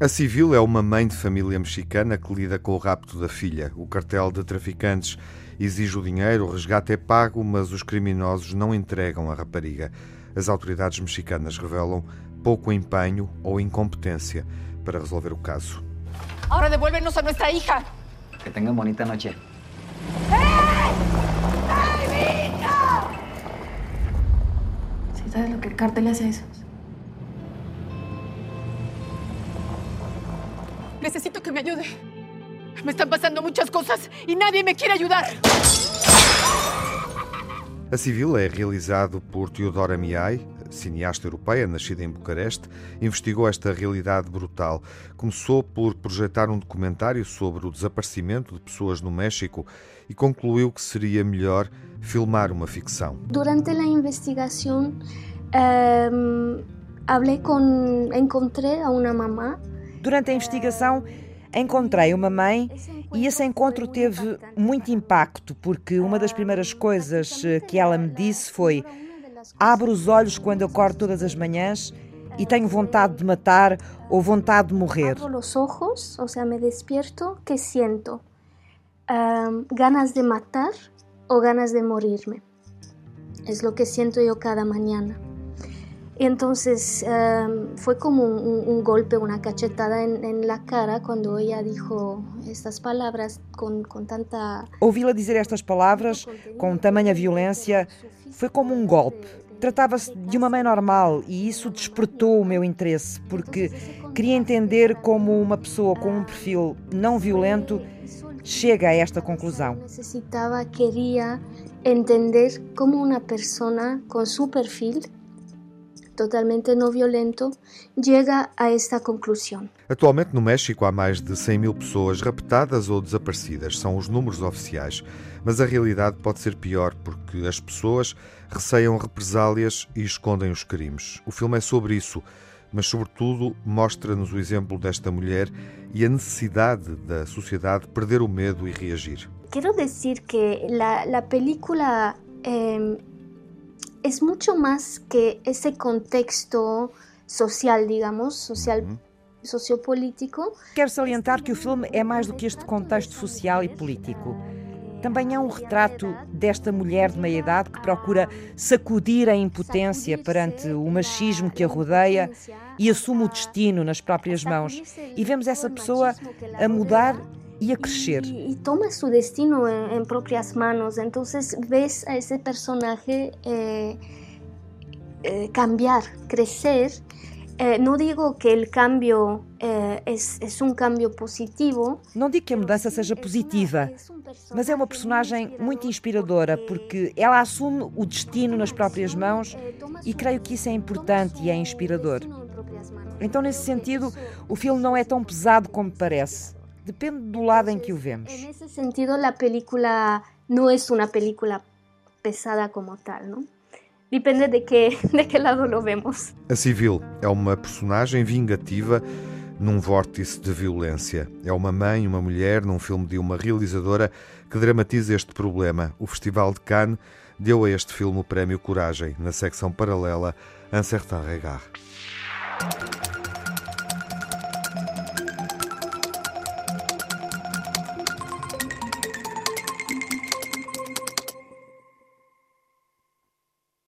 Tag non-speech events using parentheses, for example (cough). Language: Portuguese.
A Civil é uma mãe de família mexicana que lida com o rapto da filha. O cartel de traficantes exige o dinheiro, o resgate é pago, mas os criminosos não entregam a rapariga. As autoridades mexicanas revelam pouco empenho ou incompetência para resolver o caso. Agora devuélvenos a nossa hija. Que tengan bonita noche. ¡Ay, mi hija! ¿Sí sabes lo que el cártel hace a esos? Necesito que me ayude. Me están pasando muchas cosas y nadie me quiere ayudar. A Civil é realizado por Teodora Miai, cineasta europeia, nascida em Bucareste, investigou esta realidade brutal. Começou por projetar um documentário sobre o desaparecimento de pessoas no México e concluiu que seria melhor filmar uma ficção. Durante a investigação, um, hablé con, encontré a uma mamá Durante a investigação, encontrei uma mãe e esse encontro teve muito impacto, porque uma das primeiras coisas eh, que ela me disse foi: Abro os olhos quando acordo todas as manhãs e tenho vontade de matar ou vontade de morrer. Abro os ojos, ou seja, me despierto, que siento um, ganas de matar ou ganas de morirme. É o que sinto eu cada manhã. Entonces um, fue como un, un, golpe, una cachetada en, en, la cara cuando ella dijo estas palabras con, con tanta. Ouvi-la dizer estas palavras com tamanha violência foi como um golpe. Tratava-se de uma mãe normal e isso despertou o meu interesse, porque queria entender como uma pessoa com um perfil não violento chega a esta conclusão. Necessitava, queria entender como uma pessoa com seu perfil totalmente não violento, chega a esta conclusão. Atualmente no México há mais de 100 mil pessoas raptadas ou desaparecidas, são os números oficiais. Mas a realidade pode ser pior porque as pessoas receiam represálias e escondem os crimes. O filme é sobre isso, mas sobretudo mostra-nos o exemplo desta mulher e a necessidade da sociedade perder o medo e reagir. Quero dizer que a película eh, es mucho más que ese contexto social, digamos, social. Uhum. Sociopolítico. Quero salientar que o filme é mais do que este contexto social e político. Também é um retrato desta mulher de meia idade que procura sacudir a impotência perante o machismo que a rodeia e assume o destino nas próprias mãos. E vemos essa pessoa a mudar e a crescer. E, toma seu destino em, em próprias mãos. Então ves a esse personagem eh, eh, cambiar, crescer. Eh, não digo que o cambio é, é um cambio positivo. Não digo que a mudança seja positiva, mas é uma personagem muito inspiradora porque ela assume o destino nas próprias mãos e creio que isso é importante e é inspirador. Então, nesse sentido, o filme não é tão pesado como parece. Depende do lado em que o vemos. Nesse sentido, a película não é uma película pesada como tal, não? Depende de que, (laughs) de que lado lo vemos. A Civil é uma personagem vingativa num vórtice de violência. É uma mãe, uma mulher, num filme de uma realizadora que dramatiza este problema. O Festival de Cannes deu a este filme o prémio Coragem, na secção paralela Un certain regard.